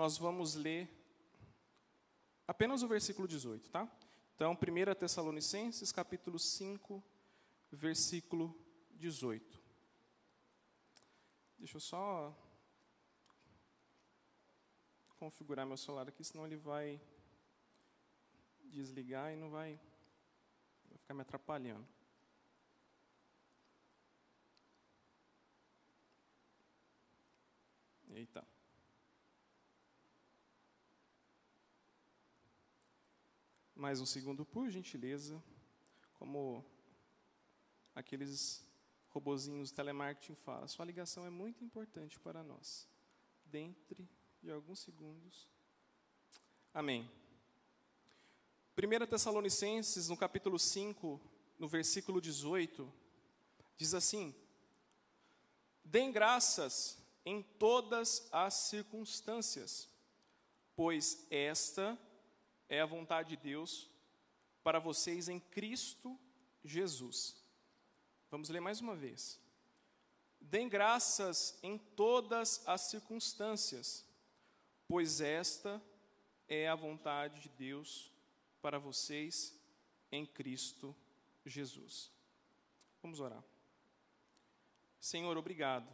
nós vamos ler apenas o versículo 18, tá? Então, 1 Tessalonicenses, capítulo 5, versículo 18. Deixa eu só configurar meu celular aqui, senão ele vai desligar e não vai, vai ficar me atrapalhando. Eita. Mais um segundo, por gentileza. Como aqueles robozinhos telemarketing falam, sua ligação é muito importante para nós. Dentre de alguns segundos. Amém. 1 Tessalonicenses, no capítulo 5, no versículo 18, diz assim: Dêem graças em todas as circunstâncias, pois esta é a vontade de Deus para vocês em Cristo Jesus. Vamos ler mais uma vez. Dêem graças em todas as circunstâncias, pois esta é a vontade de Deus para vocês em Cristo Jesus. Vamos orar. Senhor, obrigado.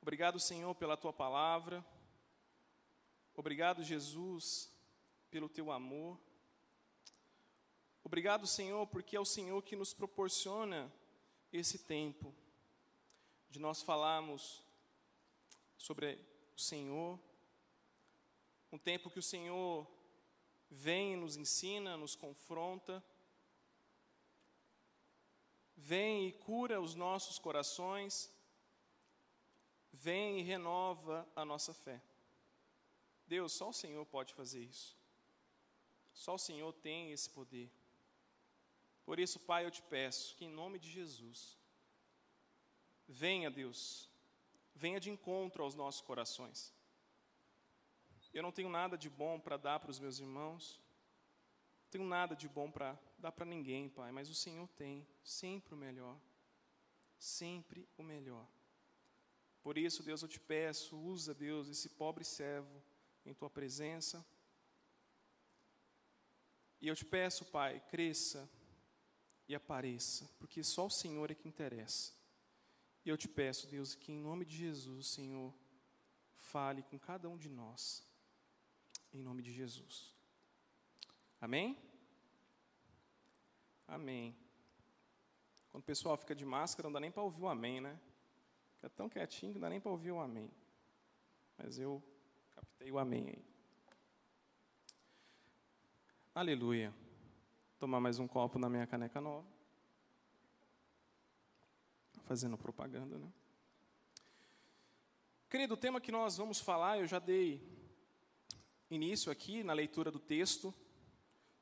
Obrigado, Senhor, pela tua palavra. Obrigado, Jesus, pelo teu amor. Obrigado, Senhor, porque é o Senhor que nos proporciona esse tempo de nós falarmos sobre o Senhor, um tempo que o Senhor vem e nos ensina, nos confronta, vem e cura os nossos corações, vem e renova a nossa fé. Deus, só o Senhor pode fazer isso. Só o Senhor tem esse poder. Por isso, Pai, eu te peço que em nome de Jesus, venha, Deus, venha de encontro aos nossos corações. Eu não tenho nada de bom para dar para os meus irmãos, não tenho nada de bom para dar para ninguém, Pai, mas o Senhor tem sempre o melhor, sempre o melhor. Por isso, Deus, eu te peço, usa, Deus, esse pobre servo em tua presença. E eu te peço, Pai, cresça e apareça, porque só o Senhor é que interessa. E eu te peço, Deus, que em nome de Jesus, Senhor, fale com cada um de nós. Em nome de Jesus. Amém? Amém. Quando o pessoal fica de máscara, não dá nem para ouvir o amém, né? Fica tão quietinho que não dá nem para ouvir o amém. Mas eu captei o amém aí. Aleluia. Tomar mais um copo na minha caneca nova. Fazendo propaganda, né? Querido, o tema que nós vamos falar, eu já dei início aqui na leitura do texto.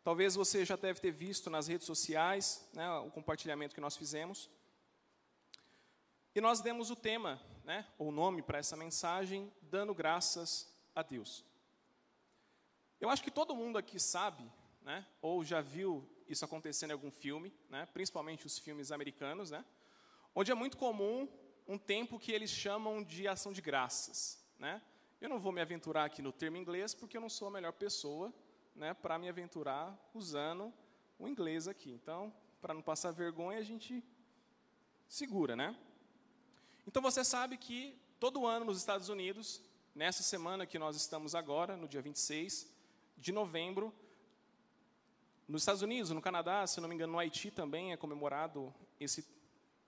Talvez você já deve ter visto nas redes sociais né, o compartilhamento que nós fizemos. E nós demos o tema, né, ou nome para essa mensagem, dando graças a Deus. Eu acho que todo mundo aqui sabe, né, ou já viu isso acontecendo em algum filme, né, principalmente os filmes americanos, né, onde é muito comum um tempo que eles chamam de ação de graças. Né? Eu não vou me aventurar aqui no termo inglês, porque eu não sou a melhor pessoa né, para me aventurar usando o inglês aqui. Então, para não passar vergonha, a gente segura, né? Então você sabe que todo ano nos Estados Unidos, nessa semana que nós estamos agora, no dia 26 de novembro, nos Estados Unidos, no Canadá, se não me engano, no Haiti também é comemorado esse,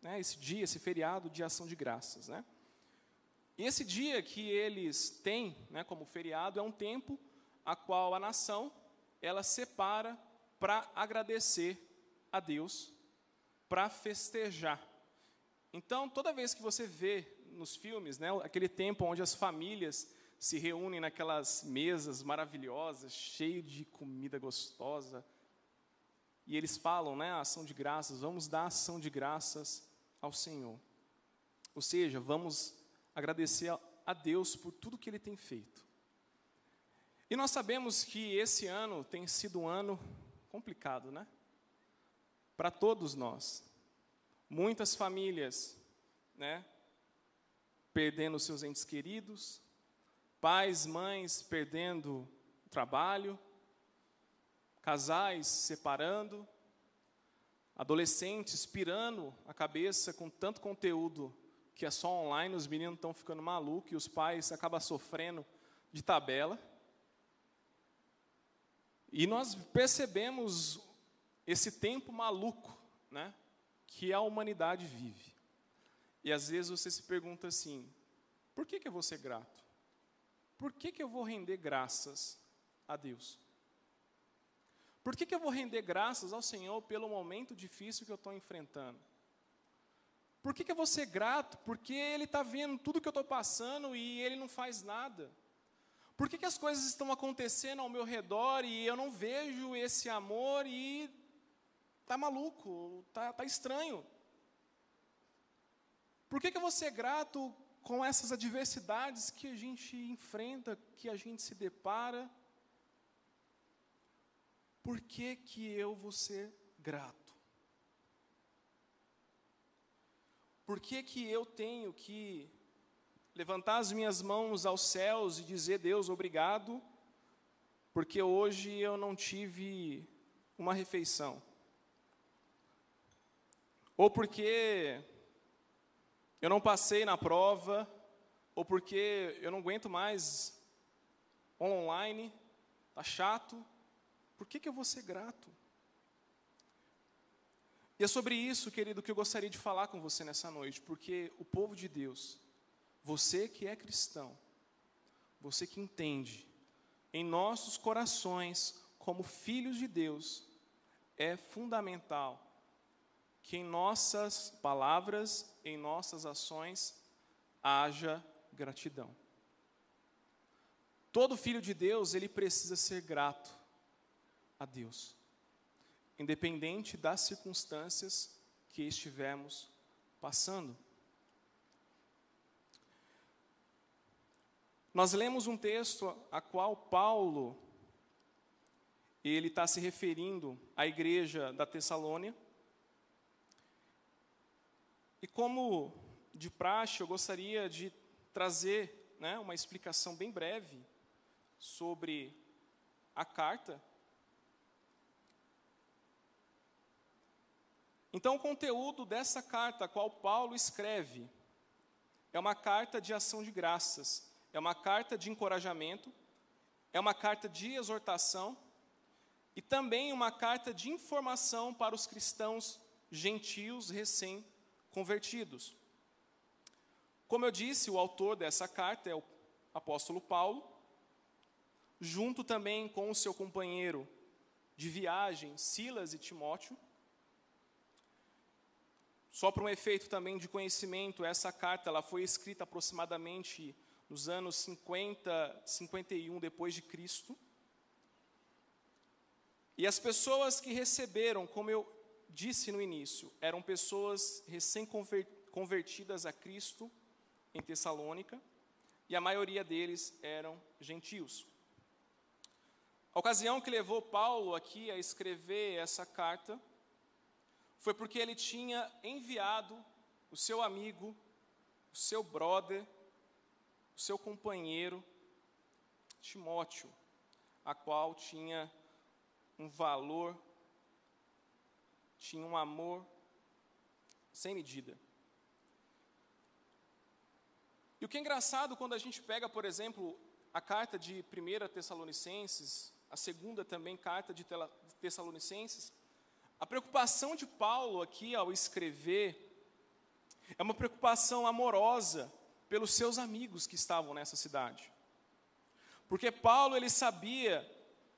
né, esse dia, esse feriado de ação de graças. Né? E esse dia que eles têm né, como feriado é um tempo a qual a nação ela separa para agradecer a Deus, para festejar. Então, toda vez que você vê nos filmes, né, aquele tempo onde as famílias se reúnem naquelas mesas maravilhosas, cheio de comida gostosa, e eles falam, né, a ação de graças, vamos dar ação de graças ao Senhor. Ou seja, vamos agradecer a Deus por tudo que Ele tem feito. E nós sabemos que esse ano tem sido um ano complicado, né? Para todos nós. Muitas famílias, né, perdendo seus entes queridos, pais, mães perdendo o trabalho, casais separando, adolescentes pirando a cabeça com tanto conteúdo que é só online, os meninos estão ficando malucos e os pais acabam sofrendo de tabela. E nós percebemos esse tempo maluco, né, que a humanidade vive. E às vezes você se pergunta assim: por que, que eu vou ser grato? Por que, que eu vou render graças a Deus? Por que, que eu vou render graças ao Senhor pelo momento difícil que eu estou enfrentando? Por que, que eu vou ser grato? Porque Ele está vendo tudo que eu estou passando e Ele não faz nada. Por que, que as coisas estão acontecendo ao meu redor e eu não vejo esse amor e está maluco, está tá estranho? Por que, que eu vou ser grato com essas adversidades que a gente enfrenta, que a gente se depara? Por que, que eu vou ser grato? Por que, que eu tenho que levantar as minhas mãos aos céus e dizer, Deus, obrigado, porque hoje eu não tive uma refeição? Ou porque eu não passei na prova, ou porque eu não aguento mais online, está chato, por que, que eu vou ser grato? E é sobre isso, querido, que eu gostaria de falar com você nessa noite, porque o povo de Deus, você que é cristão, você que entende, em nossos corações, como filhos de Deus, é fundamental que em nossas palavras, em nossas ações, haja gratidão. Todo filho de Deus, ele precisa ser grato a Deus, independente das circunstâncias que estivermos passando. Nós lemos um texto a qual Paulo ele está se referindo à igreja da Tessalônia. E como de praxe, eu gostaria de trazer né, uma explicação bem breve sobre a carta Então, o conteúdo dessa carta, a qual Paulo escreve, é uma carta de ação de graças, é uma carta de encorajamento, é uma carta de exortação e também uma carta de informação para os cristãos gentios recém-convertidos. Como eu disse, o autor dessa carta é o apóstolo Paulo, junto também com o seu companheiro de viagem, Silas e Timóteo. Só para um efeito também de conhecimento, essa carta ela foi escrita aproximadamente nos anos 50, 51 depois de Cristo. E as pessoas que receberam, como eu disse no início, eram pessoas recém-convertidas a Cristo em Tessalônica, e a maioria deles eram gentios. A ocasião que levou Paulo aqui a escrever essa carta foi porque ele tinha enviado o seu amigo, o seu brother, o seu companheiro, Timóteo, a qual tinha um valor, tinha um amor sem medida. E o que é engraçado quando a gente pega, por exemplo, a carta de 1 Tessalonicenses, a segunda também carta de Tessalonicenses, a preocupação de Paulo aqui ao escrever é uma preocupação amorosa pelos seus amigos que estavam nessa cidade. Porque Paulo ele sabia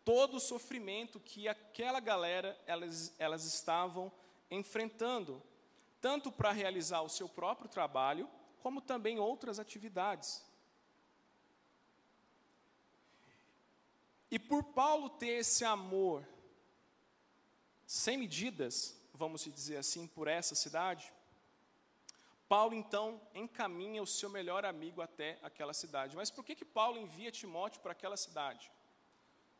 todo o sofrimento que aquela galera elas, elas estavam enfrentando, tanto para realizar o seu próprio trabalho, como também outras atividades. E por Paulo ter esse amor sem medidas, vamos dizer assim, por essa cidade, Paulo então encaminha o seu melhor amigo até aquela cidade. Mas por que, que Paulo envia Timóteo para aquela cidade?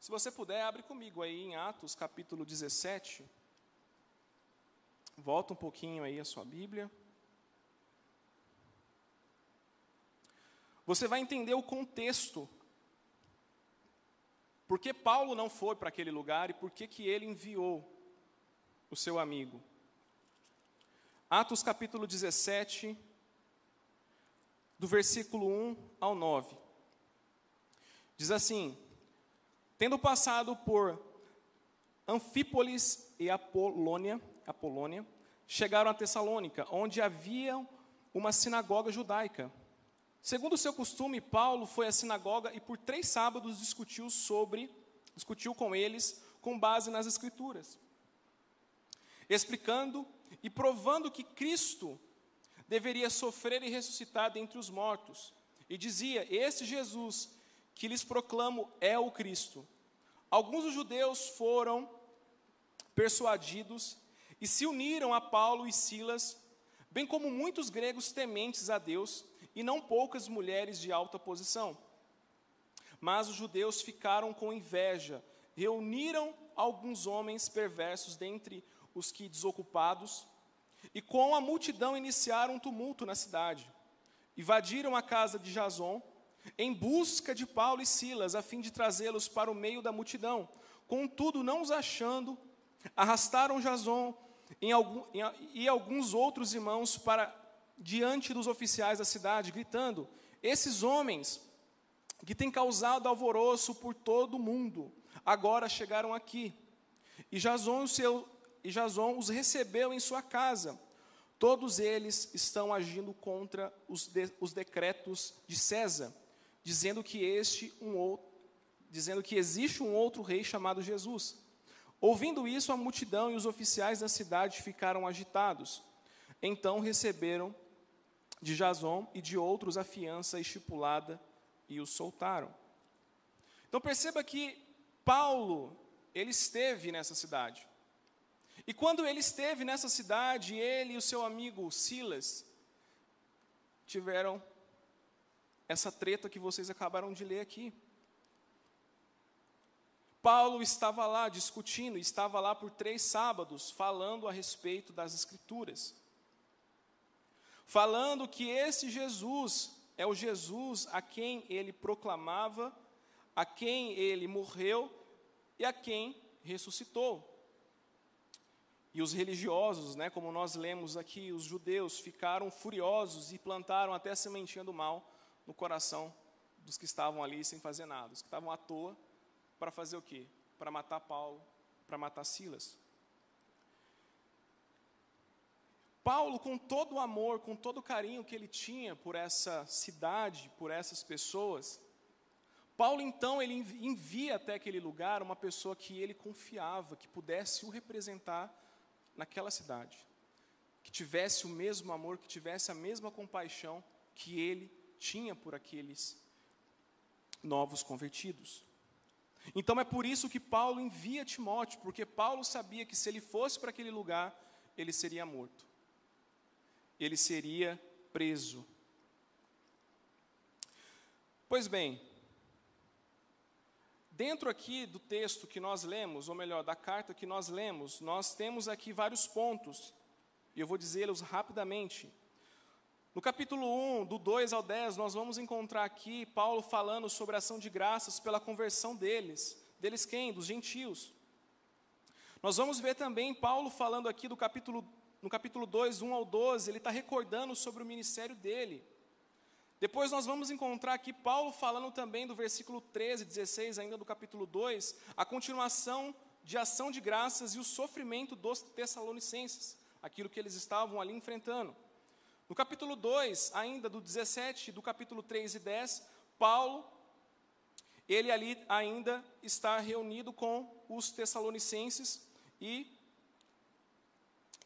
Se você puder, abre comigo aí em Atos capítulo 17. Volta um pouquinho aí a sua Bíblia. você vai entender o contexto. Por que Paulo não foi para aquele lugar e por que, que ele enviou o seu amigo. Atos capítulo 17, do versículo 1 ao 9. Diz assim: Tendo passado por Anfípolis e Apolônia, Apolônia, chegaram a Tessalônica, onde havia uma sinagoga judaica. Segundo o seu costume, Paulo foi à sinagoga e por três sábados discutiu sobre, discutiu com eles com base nas escrituras, explicando e provando que Cristo deveria sofrer e ressuscitar dentre os mortos. E dizia: Este Jesus que lhes proclamo é o Cristo. Alguns dos judeus foram persuadidos e se uniram a Paulo e Silas, bem como muitos gregos tementes a Deus e não poucas mulheres de alta posição. Mas os judeus ficaram com inveja, reuniram alguns homens perversos dentre os que desocupados, e com a multidão iniciaram um tumulto na cidade. Invadiram a casa de Jason, em busca de Paulo e Silas, a fim de trazê-los para o meio da multidão. Contudo, não os achando, arrastaram Jason e alguns outros irmãos para diante dos oficiais da cidade, gritando: Esses homens que têm causado alvoroço por todo o mundo, agora chegaram aqui. E Jason, seu, e Jason os recebeu em sua casa. Todos eles estão agindo contra os, de, os decretos de César, dizendo que este um outro, dizendo que existe um outro rei chamado Jesus. Ouvindo isso, a multidão e os oficiais da cidade ficaram agitados. Então receberam de Jason e de outros a fiança estipulada e os soltaram. Então perceba que Paulo, ele esteve nessa cidade. E quando ele esteve nessa cidade, ele e o seu amigo Silas tiveram essa treta que vocês acabaram de ler aqui. Paulo estava lá discutindo, estava lá por três sábados, falando a respeito das Escrituras falando que esse Jesus é o Jesus a quem ele proclamava, a quem ele morreu e a quem ressuscitou. E os religiosos, né, como nós lemos aqui, os judeus ficaram furiosos e plantaram até a sementinha do mal no coração dos que estavam ali sem fazer nada, os que estavam à toa para fazer o quê? Para matar Paulo, para matar Silas. Paulo, com todo o amor, com todo o carinho que ele tinha por essa cidade, por essas pessoas, Paulo então ele envia até aquele lugar uma pessoa que ele confiava, que pudesse o representar naquela cidade, que tivesse o mesmo amor, que tivesse a mesma compaixão que ele tinha por aqueles novos convertidos. Então é por isso que Paulo envia Timóteo, porque Paulo sabia que se ele fosse para aquele lugar, ele seria morto ele seria preso. Pois bem, dentro aqui do texto que nós lemos, ou melhor, da carta que nós lemos, nós temos aqui vários pontos, e eu vou dizê-los rapidamente. No capítulo 1, do 2 ao 10, nós vamos encontrar aqui Paulo falando sobre a ação de graças pela conversão deles. Deles quem? Dos gentios. Nós vamos ver também Paulo falando aqui do capítulo no capítulo 2, 1 ao 12, ele está recordando sobre o ministério dele. Depois nós vamos encontrar aqui Paulo falando também do versículo 13, 16, ainda do capítulo 2, a continuação de ação de graças e o sofrimento dos tessalonicenses, aquilo que eles estavam ali enfrentando. No capítulo 2, ainda do 17, do capítulo 3 e 10, Paulo, ele ali ainda está reunido com os tessalonicenses e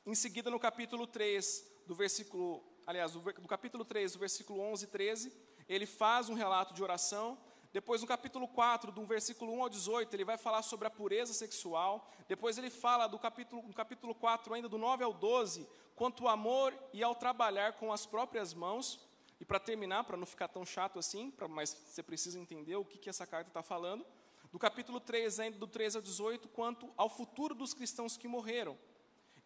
em seguida, no capítulo 3, do versículo, aliás, do, capítulo 3, do versículo 11 e 13, ele faz um relato de oração. Depois, no capítulo 4, do versículo 1 ao 18, ele vai falar sobre a pureza sexual. Depois, ele fala do capítulo, no capítulo 4, ainda do 9 ao 12, quanto ao amor e ao trabalhar com as próprias mãos. E para terminar, para não ficar tão chato assim, pra, mas você precisa entender o que, que essa carta está falando. Do capítulo 3, ainda do 13 ao 18, quanto ao futuro dos cristãos que morreram.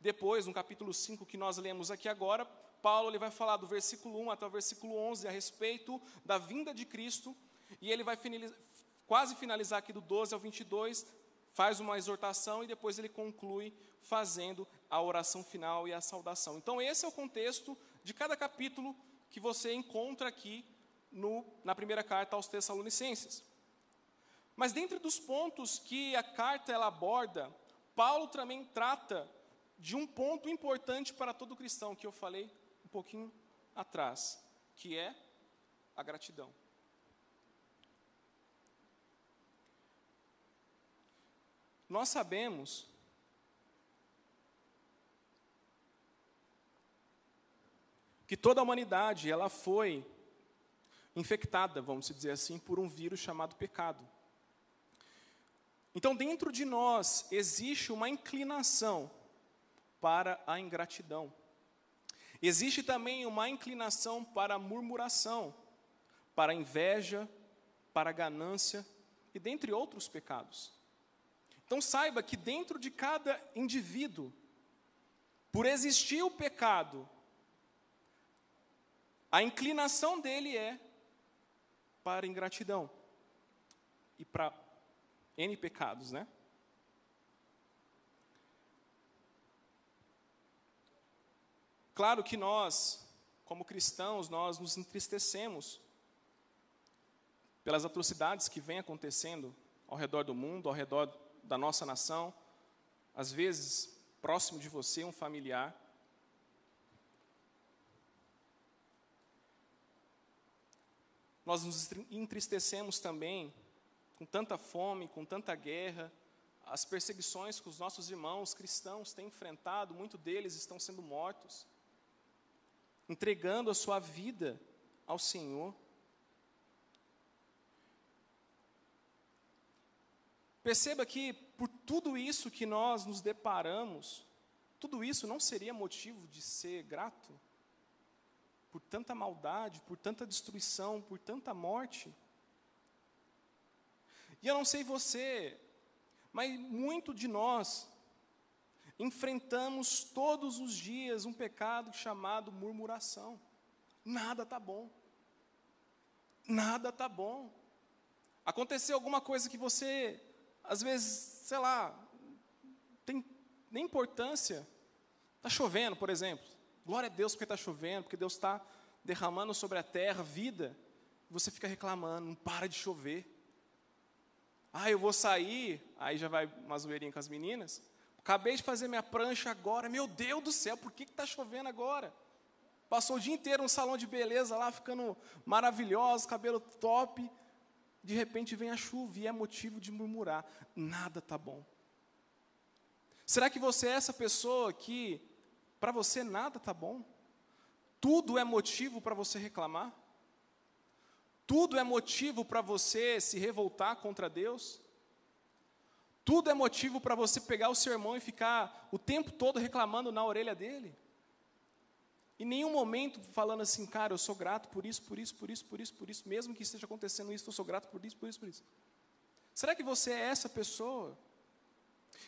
Depois, no capítulo 5 que nós lemos aqui agora, Paulo ele vai falar do versículo 1 até o versículo 11 a respeito da vinda de Cristo, e ele vai finalizar, quase finalizar aqui do 12 ao 22, faz uma exortação e depois ele conclui fazendo a oração final e a saudação. Então, esse é o contexto de cada capítulo que você encontra aqui no, na primeira carta aos Tessalonicenses. Mas dentre dos pontos que a carta ela aborda, Paulo também trata de um ponto importante para todo cristão, que eu falei pouquinho atrás, que é a gratidão. Nós sabemos que toda a humanidade ela foi infectada, vamos dizer assim, por um vírus chamado pecado. Então, dentro de nós existe uma inclinação para a ingratidão. Existe também uma inclinação para murmuração, para inveja, para ganância e dentre outros pecados. Então saiba que dentro de cada indivíduo, por existir o pecado, a inclinação dele é para ingratidão e para N pecados, né? Claro que nós, como cristãos, nós nos entristecemos pelas atrocidades que vêm acontecendo ao redor do mundo, ao redor da nossa nação, às vezes próximo de você, um familiar. Nós nos entristecemos também com tanta fome, com tanta guerra, as perseguições que os nossos irmãos cristãos têm enfrentado, muitos deles estão sendo mortos, entregando a sua vida ao Senhor. Perceba que por tudo isso que nós nos deparamos, tudo isso não seria motivo de ser grato? Por tanta maldade, por tanta destruição, por tanta morte? E eu não sei você, mas muito de nós enfrentamos todos os dias um pecado chamado murmuração. Nada está bom. Nada está bom. Aconteceu alguma coisa que você às vezes, sei lá, tem nem importância. Está chovendo, por exemplo. Glória a Deus porque está chovendo, porque Deus está derramando sobre a terra vida. Você fica reclamando, não para de chover. Ah, eu vou sair, aí já vai uma zoeirinha com as meninas. Acabei de fazer minha prancha agora, meu Deus do céu, por que está chovendo agora? Passou o dia inteiro no salão de beleza lá, ficando maravilhoso, cabelo top de repente vem a chuva e é motivo de murmurar. Nada está bom. Será que você é essa pessoa que, para você, nada está bom? Tudo é motivo para você reclamar? Tudo é motivo para você se revoltar contra Deus? Tudo é motivo para você pegar o seu irmão e ficar o tempo todo reclamando na orelha dele? Em nenhum momento falando assim, cara, eu sou grato por isso, por isso, por isso, por isso, por isso, mesmo que esteja acontecendo isso, eu sou grato por isso, por isso, por isso. Será que você é essa pessoa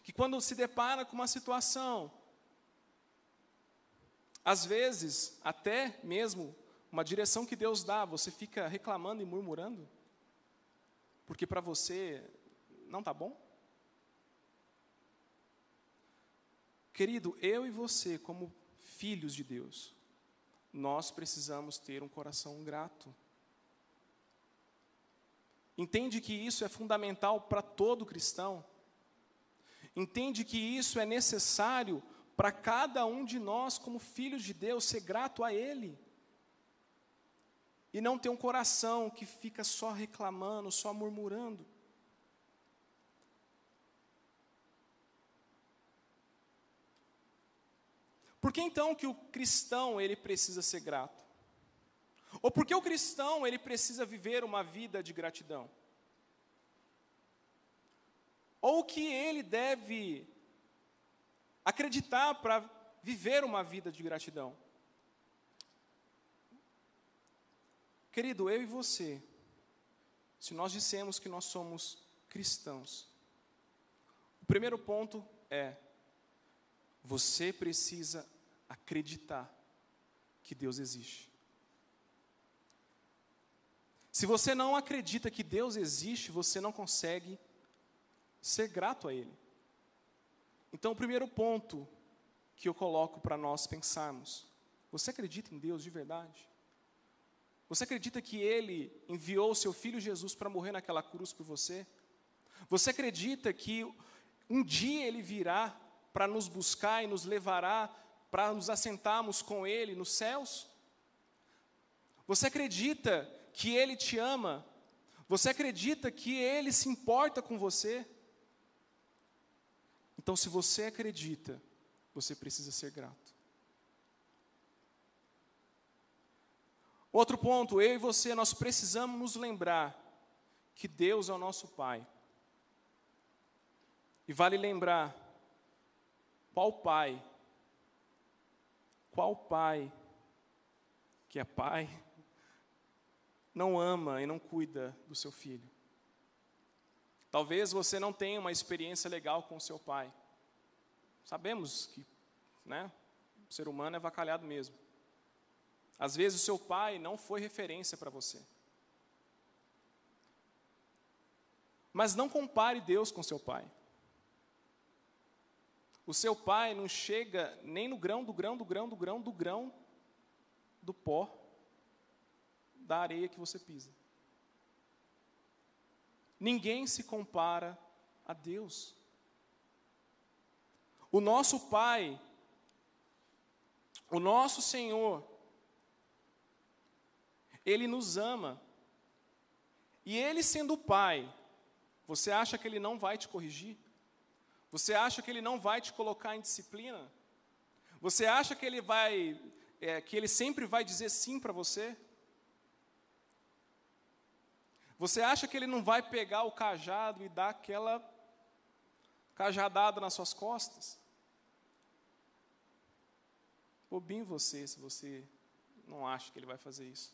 que quando se depara com uma situação, às vezes, até mesmo uma direção que Deus dá, você fica reclamando e murmurando? Porque para você não está bom? Querido, eu e você, como filhos de Deus, nós precisamos ter um coração grato. Entende que isso é fundamental para todo cristão? Entende que isso é necessário para cada um de nós, como filhos de Deus, ser grato a Ele? E não ter um coração que fica só reclamando, só murmurando. Por que então que o cristão ele precisa ser grato? Ou por que o cristão ele precisa viver uma vida de gratidão? Ou o que ele deve acreditar para viver uma vida de gratidão? Querido, eu e você, se nós dissemos que nós somos cristãos, o primeiro ponto é: você precisa acreditar que Deus existe. Se você não acredita que Deus existe, você não consegue ser grato a Ele. Então, o primeiro ponto que eu coloco para nós pensarmos: você acredita em Deus de verdade? Você acredita que Ele enviou o seu filho Jesus para morrer naquela cruz por você? Você acredita que um dia Ele virá para nos buscar e nos levará para nos assentarmos com Ele nos céus? Você acredita que Ele te ama? Você acredita que Ele se importa com você? Então, se você acredita, você precisa ser grato. Outro ponto, eu e você, nós precisamos nos lembrar que Deus é o nosso Pai. E vale lembrar, qual pai, qual pai que é pai, não ama e não cuida do seu filho? Talvez você não tenha uma experiência legal com o seu pai. Sabemos que né, o ser humano é vacalhado mesmo. Às vezes o seu pai não foi referência para você. Mas não compare Deus com seu pai. O seu pai não chega nem no grão do grão do grão do grão do grão do pó da areia que você pisa. Ninguém se compara a Deus. O nosso Pai, o nosso Senhor, Ele nos ama. E Ele sendo Pai, você acha que Ele não vai te corrigir? Você acha que Ele não vai te colocar em disciplina? Você acha que Ele vai, é, que Ele sempre vai dizer sim para você? Você acha que ele não vai pegar o cajado e dar aquela cajadada nas suas costas? Bobinho você se você não acha que ele vai fazer isso.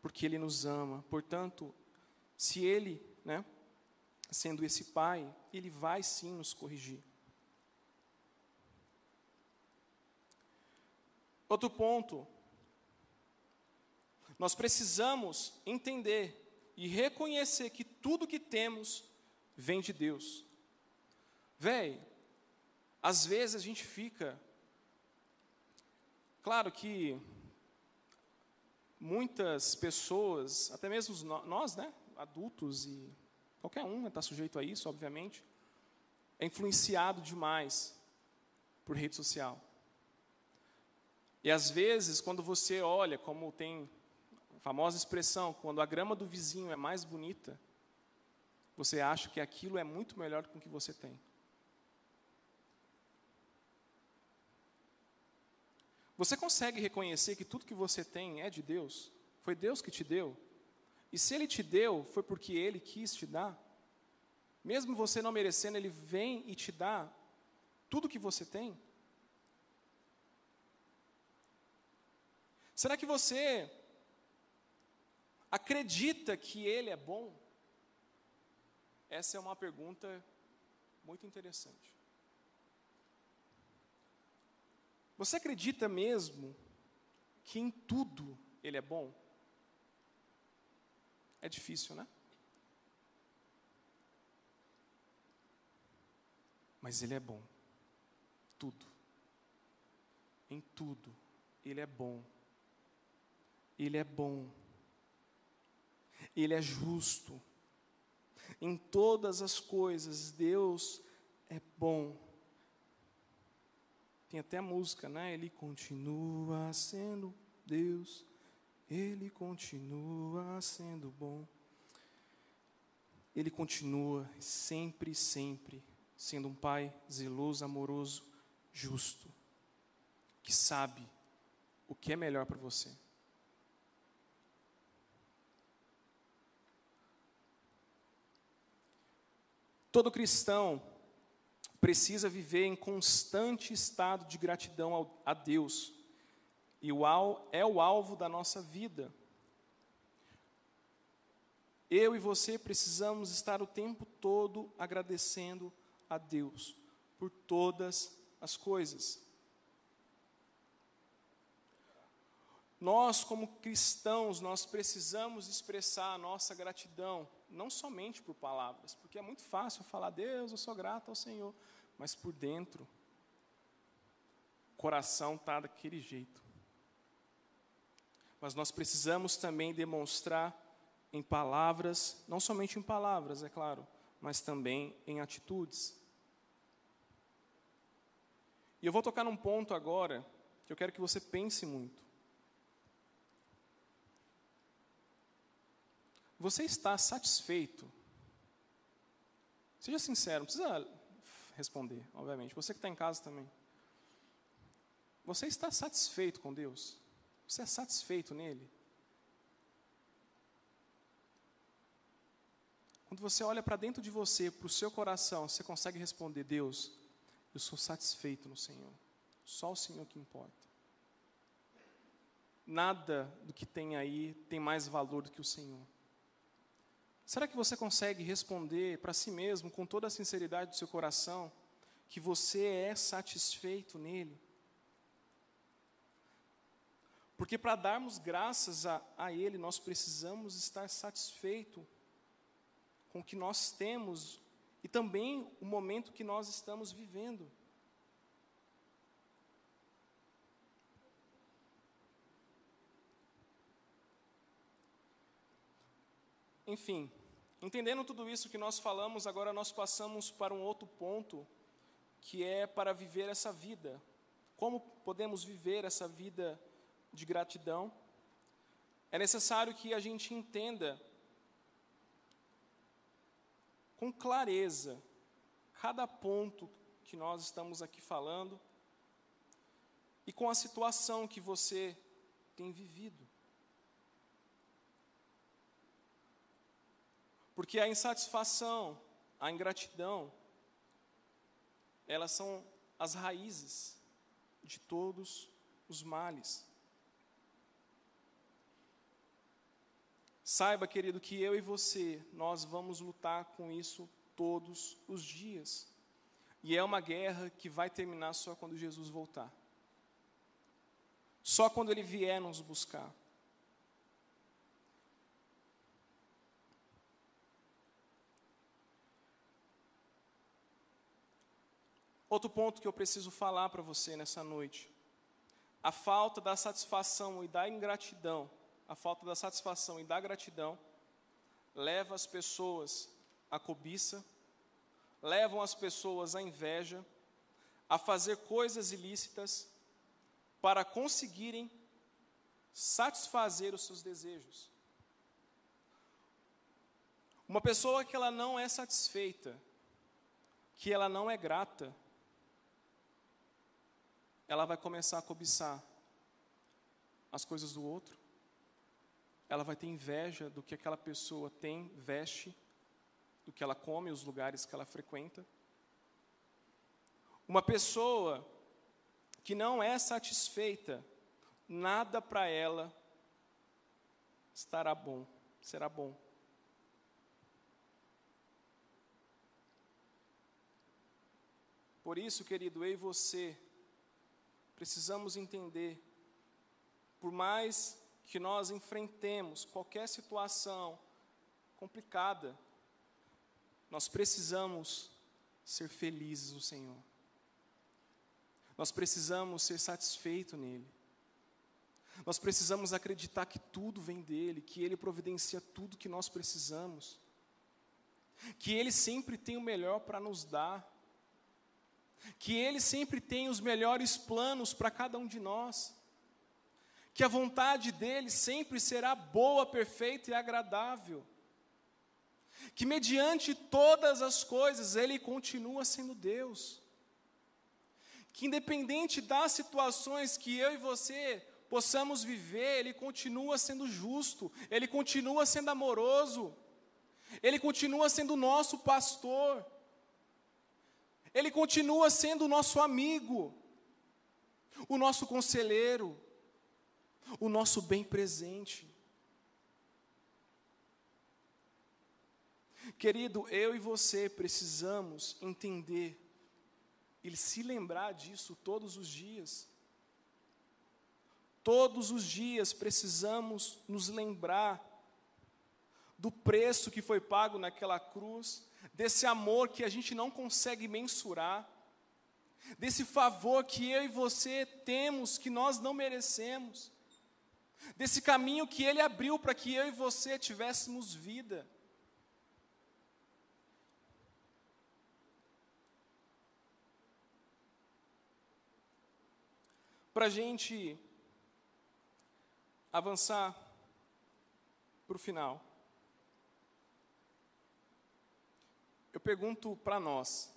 Porque ele nos ama. Portanto, se ele, né, sendo esse pai, ele vai sim nos corrigir. Outro ponto. Nós precisamos entender e reconhecer que tudo que temos vem de Deus. Véi, às vezes a gente fica. Claro que muitas pessoas, até mesmo nós, né, adultos e qualquer um está sujeito a isso, obviamente, é influenciado demais por rede social. E às vezes, quando você olha, como tem famosa expressão, quando a grama do vizinho é mais bonita, você acha que aquilo é muito melhor do que o que você tem. Você consegue reconhecer que tudo que você tem é de Deus? Foi Deus que te deu? E se Ele te deu, foi porque Ele quis te dar? Mesmo você não merecendo, Ele vem e te dá tudo que você tem? Será que você acredita que Ele é bom? Essa é uma pergunta muito interessante. Você acredita mesmo que em tudo Ele é bom? É difícil, né? Mas Ele é bom. Tudo. Em tudo. Ele é bom. Ele é bom. Ele é justo. Em todas as coisas, Deus é bom. Tem até música, né? Ele continua sendo Deus, Ele continua sendo bom. Ele continua sempre, sempre sendo um Pai zeloso, amoroso, justo, que sabe o que é melhor para você. Todo cristão precisa viver em constante estado de gratidão a Deus, e o é o alvo da nossa vida. Eu e você precisamos estar o tempo todo agradecendo a Deus por todas as coisas. Nós, como cristãos, nós precisamos expressar a nossa gratidão, não somente por palavras, porque é muito fácil falar, Deus, eu sou grato ao Senhor, mas por dentro, o coração está daquele jeito. Mas nós precisamos também demonstrar em palavras, não somente em palavras, é claro, mas também em atitudes. E eu vou tocar num ponto agora que eu quero que você pense muito. Você está satisfeito? Seja sincero, não precisa responder, obviamente. Você que está em casa também. Você está satisfeito com Deus? Você é satisfeito nele? Quando você olha para dentro de você, para o seu coração, você consegue responder: Deus, eu sou satisfeito no Senhor. Só o Senhor que importa. Nada do que tem aí tem mais valor do que o Senhor. Será que você consegue responder para si mesmo, com toda a sinceridade do seu coração, que você é satisfeito nele? Porque para darmos graças a, a Ele, nós precisamos estar satisfeito com o que nós temos e também o momento que nós estamos vivendo. Enfim, entendendo tudo isso que nós falamos, agora nós passamos para um outro ponto, que é para viver essa vida. Como podemos viver essa vida de gratidão? É necessário que a gente entenda com clareza cada ponto que nós estamos aqui falando e com a situação que você tem vivido. Porque a insatisfação, a ingratidão, elas são as raízes de todos os males. Saiba, querido, que eu e você, nós vamos lutar com isso todos os dias. E é uma guerra que vai terminar só quando Jesus voltar. Só quando ele vier nos buscar. Outro ponto que eu preciso falar para você nessa noite. A falta da satisfação e da ingratidão, a falta da satisfação e da gratidão, leva as pessoas à cobiça, levam as pessoas à inveja, a fazer coisas ilícitas para conseguirem satisfazer os seus desejos. Uma pessoa que ela não é satisfeita, que ela não é grata, ela vai começar a cobiçar as coisas do outro, ela vai ter inveja do que aquela pessoa tem, veste, do que ela come, os lugares que ela frequenta. Uma pessoa que não é satisfeita, nada para ela estará bom, será bom. Por isso, querido, eu e você precisamos entender, por mais que nós enfrentemos qualquer situação complicada, nós precisamos ser felizes no Senhor. Nós precisamos ser satisfeitos nele. Nós precisamos acreditar que tudo vem dele, que ele providencia tudo que nós precisamos. Que ele sempre tem o melhor para nos dar que Ele sempre tem os melhores planos para cada um de nós, que a vontade dEle sempre será boa, perfeita e agradável, que mediante todas as coisas Ele continua sendo Deus, que independente das situações que eu e você possamos viver, Ele continua sendo justo, Ele continua sendo amoroso, Ele continua sendo nosso pastor, ele continua sendo o nosso amigo, o nosso conselheiro, o nosso bem presente. Querido, eu e você precisamos entender e se lembrar disso todos os dias. Todos os dias precisamos nos lembrar do preço que foi pago naquela cruz, desse amor que a gente não consegue mensurar, desse favor que eu e você temos que nós não merecemos, desse caminho que Ele abriu para que eu e você tivéssemos vida. Para a gente avançar para o final. Eu pergunto para nós: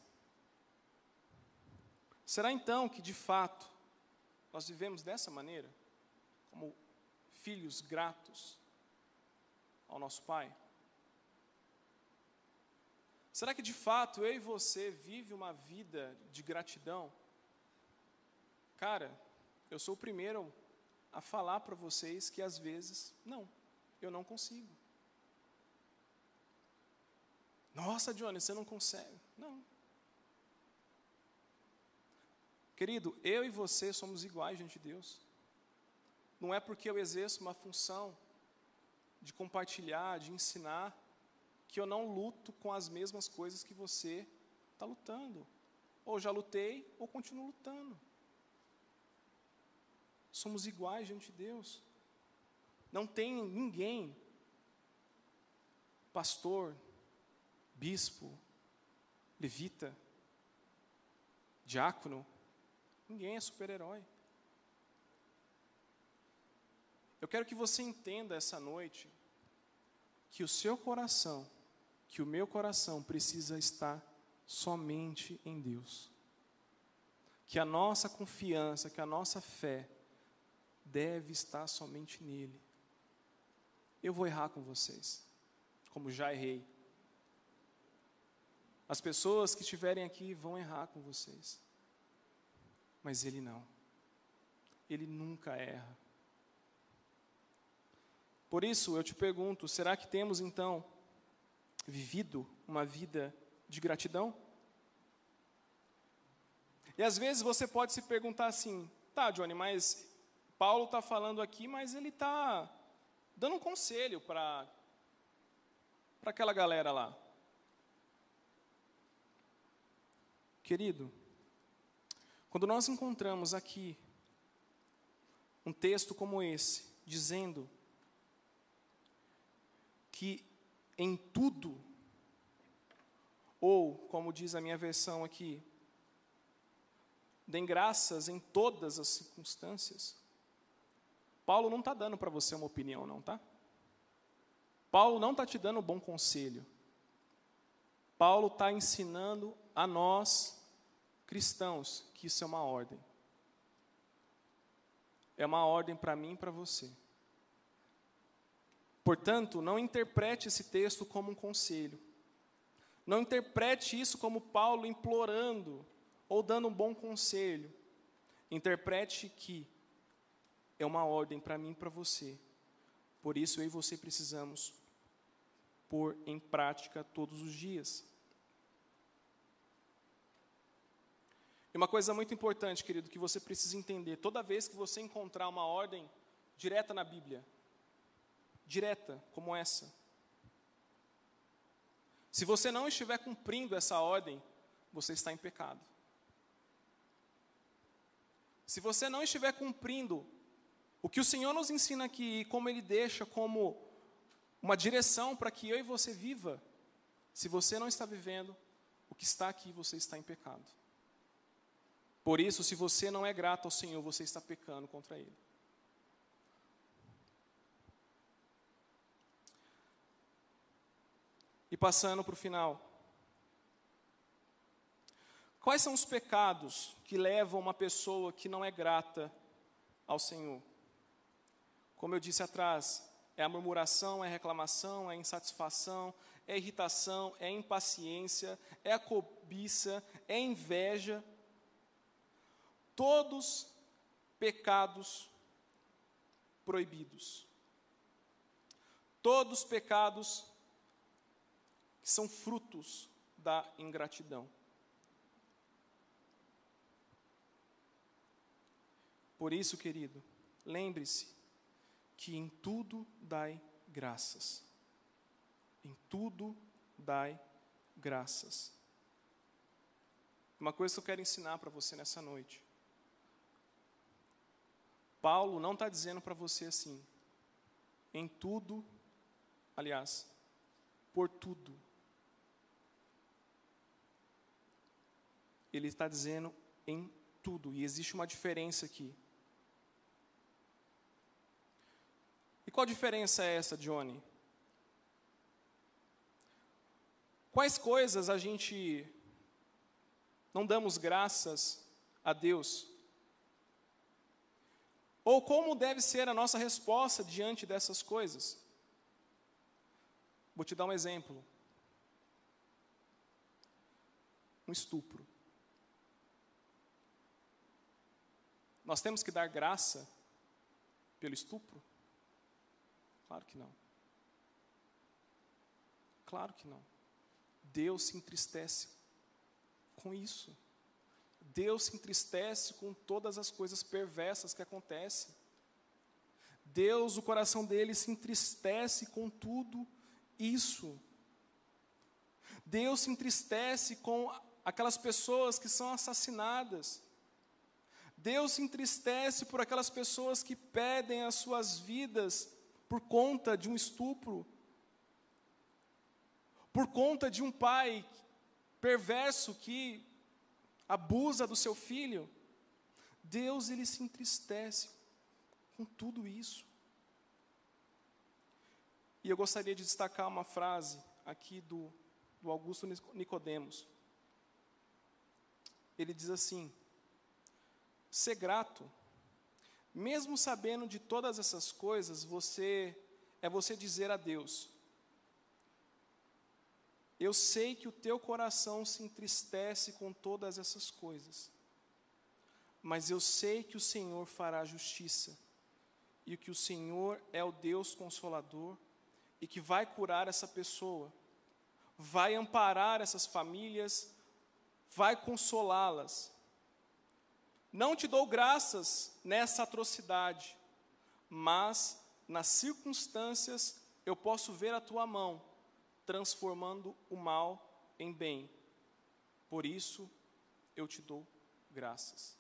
será então que de fato nós vivemos dessa maneira? Como filhos gratos ao nosso Pai? Será que de fato eu e você vive uma vida de gratidão? Cara, eu sou o primeiro a falar para vocês que às vezes, não, eu não consigo. Nossa, Johnny, você não consegue. Não. Querido, eu e você somos iguais diante de Deus. Não é porque eu exerço uma função de compartilhar, de ensinar, que eu não luto com as mesmas coisas que você está lutando. Ou já lutei, ou continuo lutando somos iguais diante de Deus. Não tem ninguém, pastor, bispo, levita, diácono, ninguém é super-herói. Eu quero que você entenda essa noite que o seu coração, que o meu coração precisa estar somente em Deus. Que a nossa confiança, que a nossa fé deve estar somente nele. Eu vou errar com vocês, como já errei. As pessoas que estiverem aqui vão errar com vocês, mas ele não. Ele nunca erra. Por isso eu te pergunto: será que temos então vivido uma vida de gratidão? E às vezes você pode se perguntar assim: tá, Johnny, mas Paulo está falando aqui, mas ele está dando um conselho para aquela galera lá. Querido, quando nós encontramos aqui um texto como esse, dizendo que em tudo, ou como diz a minha versão aqui, deem graças em todas as circunstâncias, Paulo não está dando para você uma opinião, não, tá? Paulo não está te dando bom conselho. Paulo está ensinando a nós, cristãos, que isso é uma ordem. É uma ordem para mim e para você. Portanto, não interprete esse texto como um conselho. Não interprete isso como Paulo implorando ou dando um bom conselho. Interprete que é uma ordem para mim e para você. Por isso eu e você precisamos pôr em prática todos os dias. E uma coisa muito importante, querido, que você precisa entender: toda vez que você encontrar uma ordem direta na Bíblia, direta como essa, se você não estiver cumprindo essa ordem, você está em pecado. Se você não estiver cumprindo o que o Senhor nos ensina aqui, e como Ele deixa como uma direção para que eu e você viva, se você não está vivendo, o que está aqui, você está em pecado. Por isso, se você não é grato ao Senhor, você está pecando contra Ele. E passando para o final. Quais são os pecados que levam uma pessoa que não é grata ao Senhor? Como eu disse atrás, é a murmuração, é a reclamação, é a insatisfação, é a irritação, é a impaciência, é a cobiça, é a inveja. Todos pecados proibidos. Todos pecados que são frutos da ingratidão. Por isso, querido, lembre-se que em tudo dai graças. Em tudo dai graças. Uma coisa que eu quero ensinar para você nessa noite. Paulo não está dizendo para você assim, em tudo, aliás, por tudo. Ele está dizendo em tudo, e existe uma diferença aqui. E qual diferença é essa, Johnny? Quais coisas a gente não damos graças a Deus? Ou como deve ser a nossa resposta diante dessas coisas? Vou te dar um exemplo. Um estupro. Nós temos que dar graça pelo estupro? Claro que não. Claro que não. Deus se entristece com isso. Deus se entristece com todas as coisas perversas que acontecem. Deus, o coração dele se entristece com tudo isso. Deus se entristece com aquelas pessoas que são assassinadas. Deus se entristece por aquelas pessoas que pedem as suas vidas por conta de um estupro, por conta de um pai perverso que abusa do seu filho. Deus ele se entristece com tudo isso. E eu gostaria de destacar uma frase aqui do, do Augusto Nicodemos. Ele diz assim: ser grato. Mesmo sabendo de todas essas coisas, você é você dizer a Deus: Eu sei que o teu coração se entristece com todas essas coisas, mas eu sei que o Senhor fará justiça, e que o Senhor é o Deus consolador e que vai curar essa pessoa, vai amparar essas famílias, vai consolá-las não te dou graças nessa atrocidade, mas nas circunstâncias eu posso ver a tua mão transformando o mal em bem. Por isso eu te dou graças.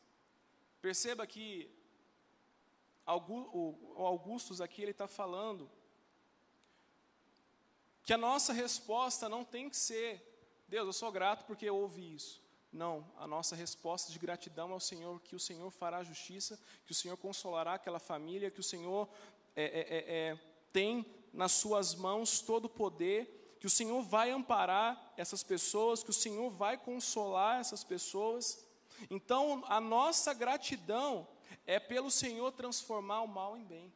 Perceba que o Augustus aqui ele está falando que a nossa resposta não tem que ser Deus, eu sou grato porque eu ouvi isso. Não, a nossa resposta de gratidão ao Senhor, que o Senhor fará justiça, que o Senhor consolará aquela família, que o Senhor é, é, é, é, tem nas suas mãos todo o poder, que o Senhor vai amparar essas pessoas, que o Senhor vai consolar essas pessoas. Então, a nossa gratidão é pelo Senhor transformar o mal em bem.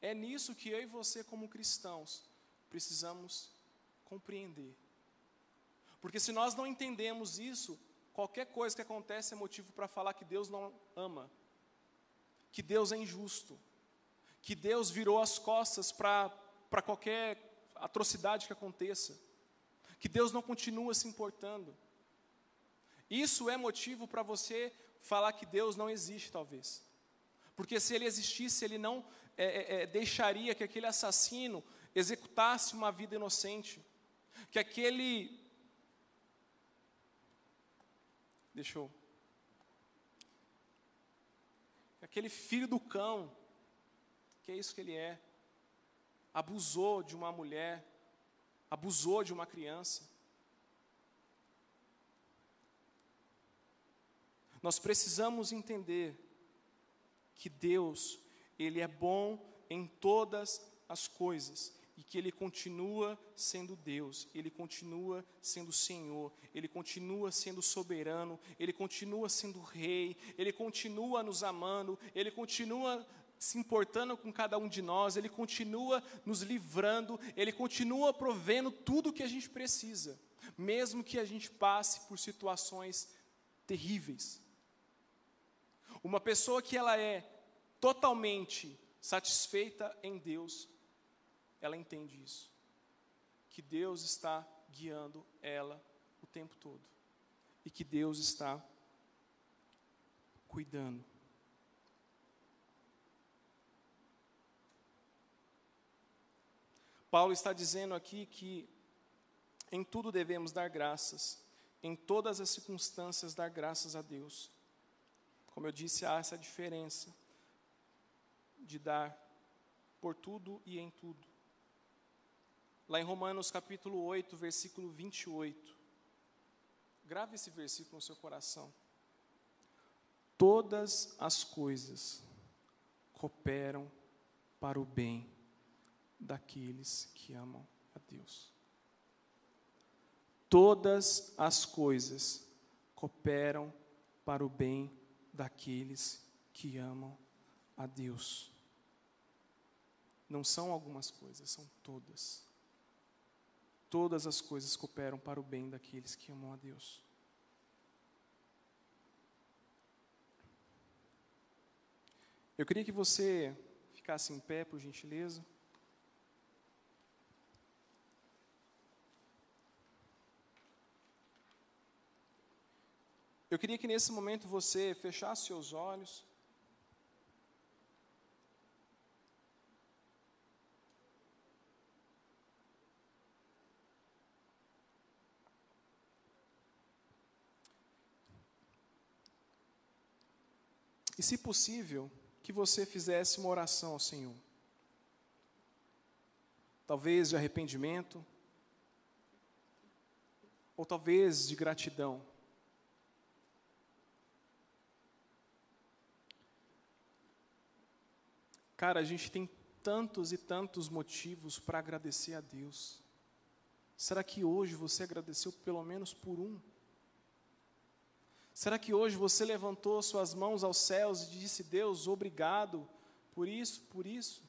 É nisso que eu e você, como cristãos, precisamos compreender. Porque se nós não entendemos isso, qualquer coisa que acontece é motivo para falar que Deus não ama, que Deus é injusto, que Deus virou as costas para qualquer atrocidade que aconteça, que Deus não continua se importando. Isso é motivo para você falar que Deus não existe, talvez. Porque se ele existisse, ele não é, é, é deixaria que aquele assassino executasse uma vida inocente, que aquele deixou. Aquele filho do cão, que é isso que ele é, abusou de uma mulher, abusou de uma criança. Nós precisamos entender que Deus, Ele é bom em todas as coisas e que Ele continua sendo Deus, Ele continua sendo Senhor, Ele continua sendo soberano, Ele continua sendo Rei, Ele continua nos amando, Ele continua se importando com cada um de nós, Ele continua nos livrando, Ele continua provendo tudo o que a gente precisa, mesmo que a gente passe por situações terríveis. Uma pessoa que ela é totalmente satisfeita em Deus, ela entende isso. Que Deus está guiando ela o tempo todo. E que Deus está cuidando. Paulo está dizendo aqui que em tudo devemos dar graças, em todas as circunstâncias dar graças a Deus. Como eu disse, há essa diferença de dar por tudo e em tudo. Lá em Romanos capítulo 8, versículo 28. Grave esse versículo no seu coração. Todas as coisas cooperam para o bem daqueles que amam a Deus. Todas as coisas cooperam para o bem daqueles que amam a Deus. Não são algumas coisas, são todas. Todas as coisas cooperam para o bem daqueles que amam a Deus. Eu queria que você ficasse em pé, por gentileza. Eu queria que nesse momento você fechasse seus olhos. E, se possível, que você fizesse uma oração ao Senhor. Talvez de arrependimento, ou talvez de gratidão. Cara, a gente tem tantos e tantos motivos para agradecer a Deus. Será que hoje você agradeceu pelo menos por um? Será que hoje você levantou suas mãos aos céus e disse: Deus, obrigado por isso, por isso?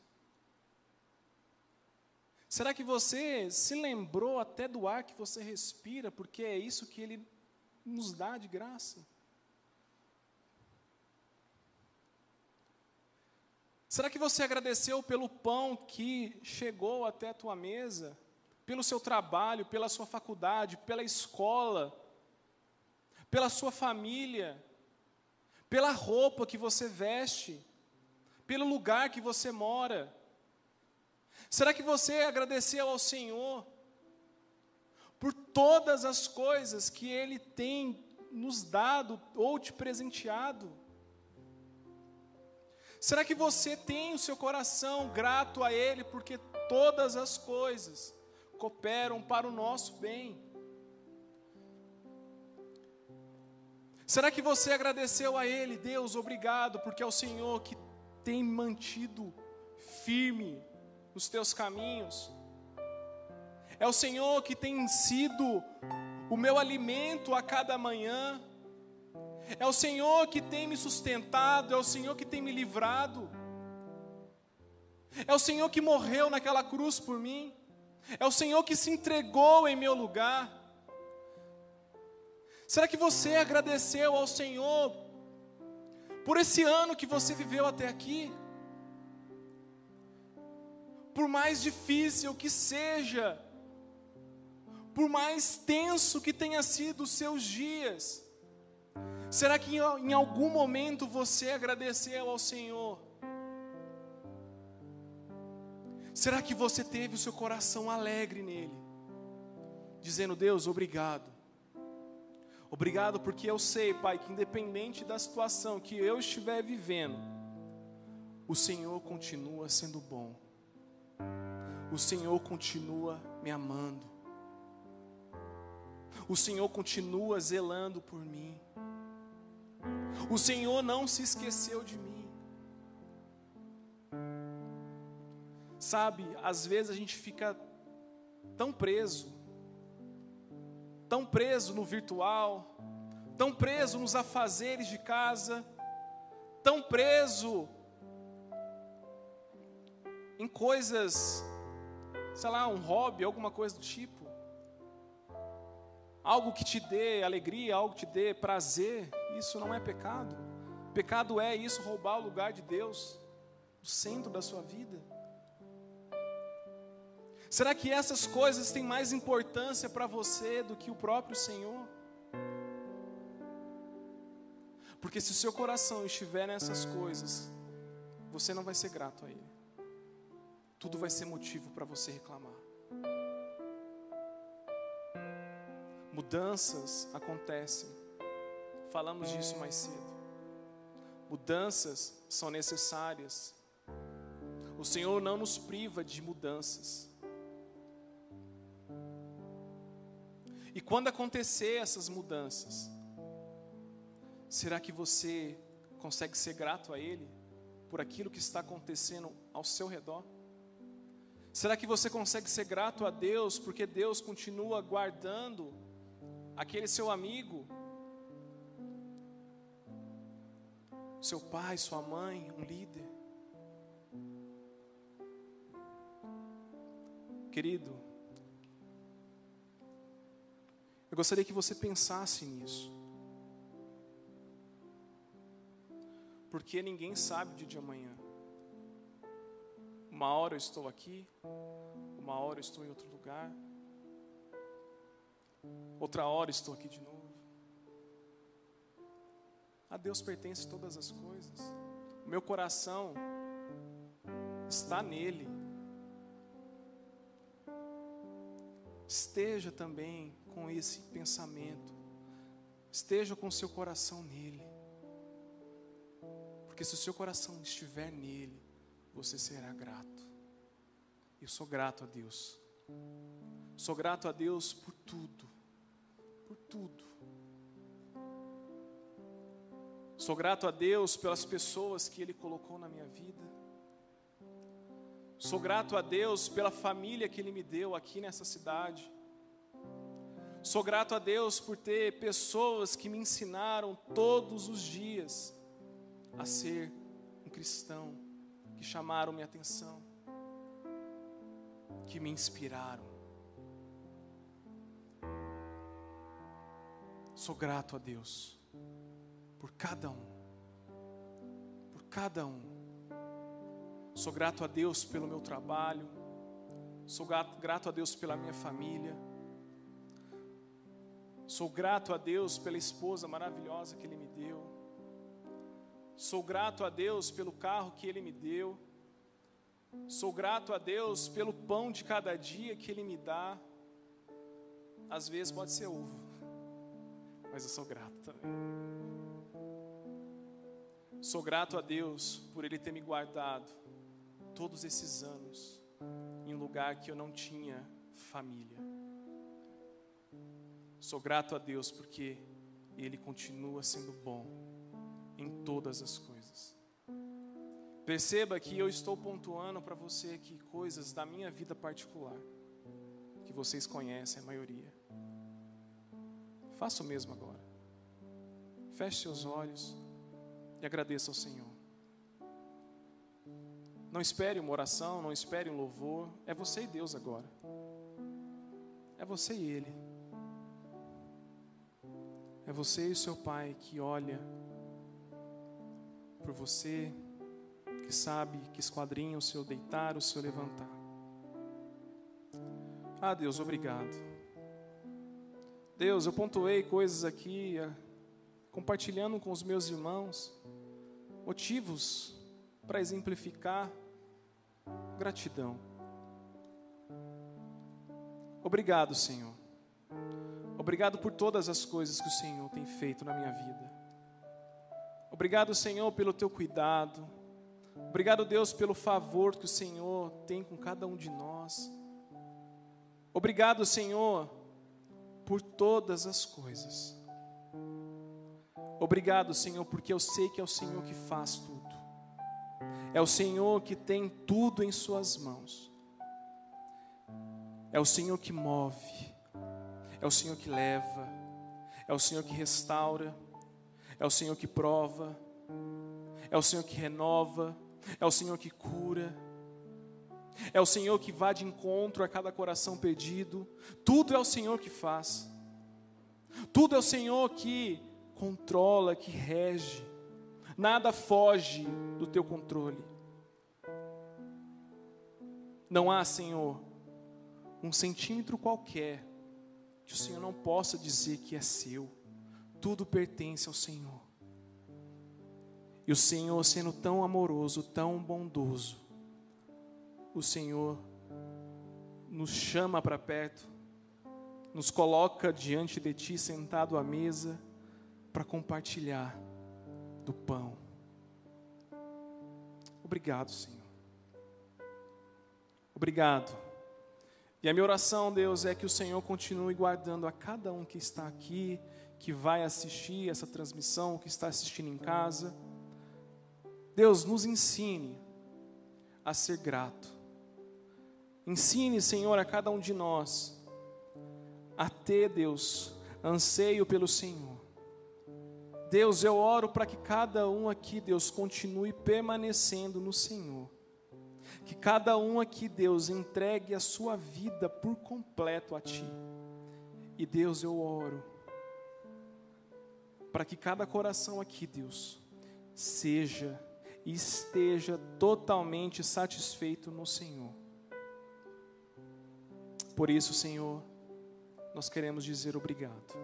Será que você se lembrou até do ar que você respira, porque é isso que Ele nos dá de graça? Será que você agradeceu pelo pão que chegou até a tua mesa, pelo seu trabalho, pela sua faculdade, pela escola? Pela sua família, pela roupa que você veste, pelo lugar que você mora? Será que você agradeceu ao Senhor por todas as coisas que Ele tem nos dado ou te presenteado? Será que você tem o seu coração grato a Ele porque todas as coisas cooperam para o nosso bem? Será que você agradeceu a Ele, Deus, obrigado, porque é o Senhor que tem mantido firme nos teus caminhos? É o Senhor que tem sido o meu alimento a cada manhã. É o Senhor que tem me sustentado, é o Senhor que tem me livrado. É o Senhor que morreu naquela cruz por mim. É o Senhor que se entregou em meu lugar. Será que você agradeceu ao Senhor por esse ano que você viveu até aqui? Por mais difícil que seja, por mais tenso que tenha sido os seus dias, será que em algum momento você agradeceu ao Senhor? Será que você teve o seu coração alegre nele, dizendo: Deus, obrigado, Obrigado porque eu sei, Pai, que independente da situação que eu estiver vivendo, o Senhor continua sendo bom. O Senhor continua me amando. O Senhor continua zelando por mim. O Senhor não se esqueceu de mim. Sabe, às vezes a gente fica tão preso tão preso no virtual, tão preso nos afazeres de casa, tão preso em coisas, sei lá, um hobby, alguma coisa do tipo. Algo que te dê alegria, algo que te dê prazer, isso não é pecado. Pecado é isso, roubar o lugar de Deus, o centro da sua vida. Será que essas coisas têm mais importância para você do que o próprio Senhor? Porque se o seu coração estiver nessas coisas, você não vai ser grato a Ele. tudo vai ser motivo para você reclamar. Mudanças acontecem. Falamos disso mais cedo. Mudanças são necessárias. O Senhor não nos priva de mudanças. E quando acontecer essas mudanças, será que você consegue ser grato a Ele por aquilo que está acontecendo ao seu redor? Será que você consegue ser grato a Deus porque Deus continua guardando aquele seu amigo, seu pai, sua mãe, um líder? Querido, eu gostaria que você pensasse nisso. Porque ninguém sabe o dia de amanhã. Uma hora eu estou aqui, uma hora eu estou em outro lugar, outra hora estou aqui de novo. A Deus pertence todas as coisas. O meu coração está nele. Esteja também com esse pensamento. Esteja com o seu coração nele. Porque se o seu coração estiver nele, você será grato. Eu sou grato a Deus. Sou grato a Deus por tudo. Por tudo. Sou grato a Deus pelas pessoas que Ele colocou na minha vida. Sou grato a Deus pela família que Ele me deu aqui nessa cidade. Sou grato a Deus por ter pessoas que me ensinaram todos os dias a ser um cristão que chamaram minha atenção, que me inspiraram. Sou grato a Deus por cada um, por cada um. Sou grato a Deus pelo meu trabalho, sou grato a Deus pela minha família, sou grato a Deus pela esposa maravilhosa que Ele me deu. Sou grato a Deus pelo carro que Ele me deu. Sou grato a Deus pelo pão de cada dia que Ele me dá. Às vezes pode ser ovo, mas eu sou grato também. Sou grato a Deus por Ele ter me guardado todos esses anos em um lugar que eu não tinha família. Sou grato a Deus porque Ele continua sendo bom em todas as coisas. Perceba que eu estou pontuando para você aqui coisas da minha vida particular, que vocês conhecem a maioria. Faça o mesmo agora. Feche seus olhos e agradeça ao Senhor. Não espere uma oração, não espere um louvor. É você e Deus agora. É você e Ele. É você e o seu Pai que olha por você, que sabe que esquadrinha o seu deitar, o seu levantar. Ah, Deus, obrigado. Deus, eu pontuei coisas aqui, eh, compartilhando com os meus irmãos, motivos para exemplificar gratidão. Obrigado, Senhor. Obrigado por todas as coisas que o Senhor tem feito na minha vida. Obrigado, Senhor, pelo teu cuidado. Obrigado, Deus, pelo favor que o Senhor tem com cada um de nós. Obrigado, Senhor, por todas as coisas. Obrigado, Senhor, porque eu sei que é o Senhor que faz tudo. É o Senhor que tem tudo em Suas mãos. É o Senhor que move. É o Senhor que leva. É o Senhor que restaura é o Senhor que prova, é o Senhor que renova, é o Senhor que cura, é o Senhor que vai de encontro a cada coração pedido, tudo é o Senhor que faz, tudo é o Senhor que controla, que rege, nada foge do teu controle. Não há, Senhor, um centímetro qualquer que o Senhor não possa dizer que é seu tudo pertence ao Senhor. E o Senhor, sendo tão amoroso, tão bondoso, o Senhor nos chama para perto, nos coloca diante de Ti, sentado à mesa, para compartilhar do pão. Obrigado, Senhor. Obrigado. E a minha oração, Deus, é que o Senhor continue guardando a cada um que está aqui, que vai assistir essa transmissão, que está assistindo em casa. Deus, nos ensine a ser grato. Ensine, Senhor, a cada um de nós a ter, Deus, anseio pelo Senhor. Deus, eu oro para que cada um aqui, Deus, continue permanecendo no Senhor. Que cada um aqui, Deus, entregue a sua vida por completo a Ti. E Deus, eu oro para que cada coração aqui, Deus, seja e esteja totalmente satisfeito no Senhor. Por isso, Senhor, nós queremos dizer obrigado.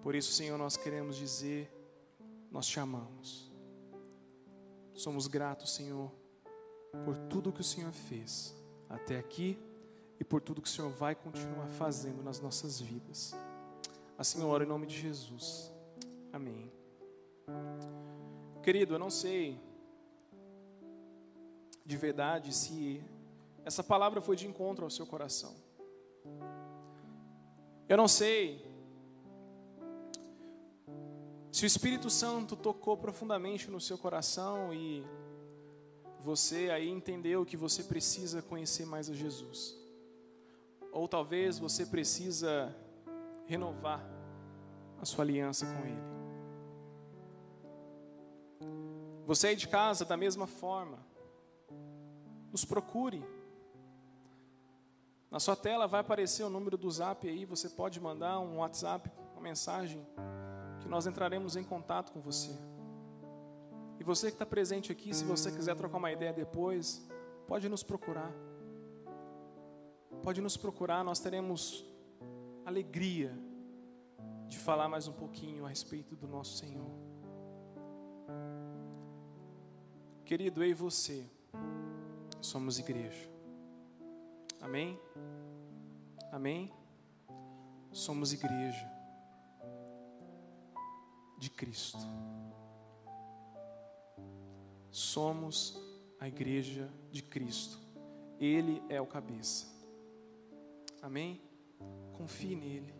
Por isso, Senhor, nós queremos dizer, nós te amamos. Somos gratos, Senhor, por tudo que o Senhor fez até aqui e por tudo que o Senhor vai continuar fazendo nas nossas vidas. Assim eu oro em nome de Jesus. Amém. Querido, eu não sei de verdade se essa palavra foi de encontro ao seu coração. Eu não sei se o Espírito Santo tocou profundamente no seu coração e você aí entendeu que você precisa conhecer mais a Jesus. Ou talvez você precisa renovar a sua aliança com Ele. Você aí de casa, da mesma forma, nos procure. Na sua tela vai aparecer o número do zap aí, você pode mandar um WhatsApp, uma mensagem, que nós entraremos em contato com você. E você que está presente aqui, se você quiser trocar uma ideia depois, pode nos procurar. Pode nos procurar, nós teremos alegria de falar mais um pouquinho a respeito do nosso Senhor. Querido, eu e você somos igreja. Amém? Amém? Somos igreja de Cristo. Somos a igreja de Cristo. Ele é o cabeça. Amém? Confie nele.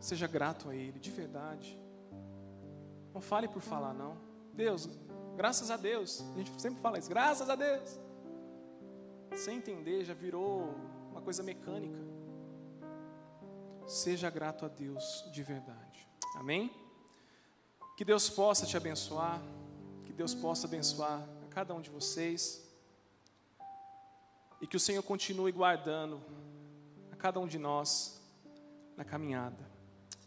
Seja grato a ele, de verdade. Não fale por falar, não. Deus, graças a Deus. A gente sempre fala isso, graças a Deus. Sem entender, já virou uma coisa mecânica. Seja grato a Deus de verdade. Amém? Que Deus possa te abençoar. Deus possa abençoar a cada um de vocês. E que o Senhor continue guardando a cada um de nós na caminhada.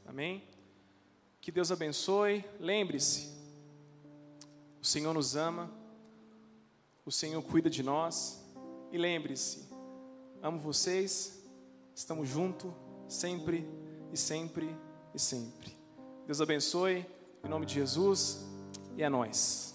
Amém? Que Deus abençoe. Lembre-se, o Senhor nos ama, o Senhor cuida de nós. E lembre-se, amo vocês, estamos juntos, sempre e sempre e sempre. Deus abençoe, em nome de Jesus, e é nós.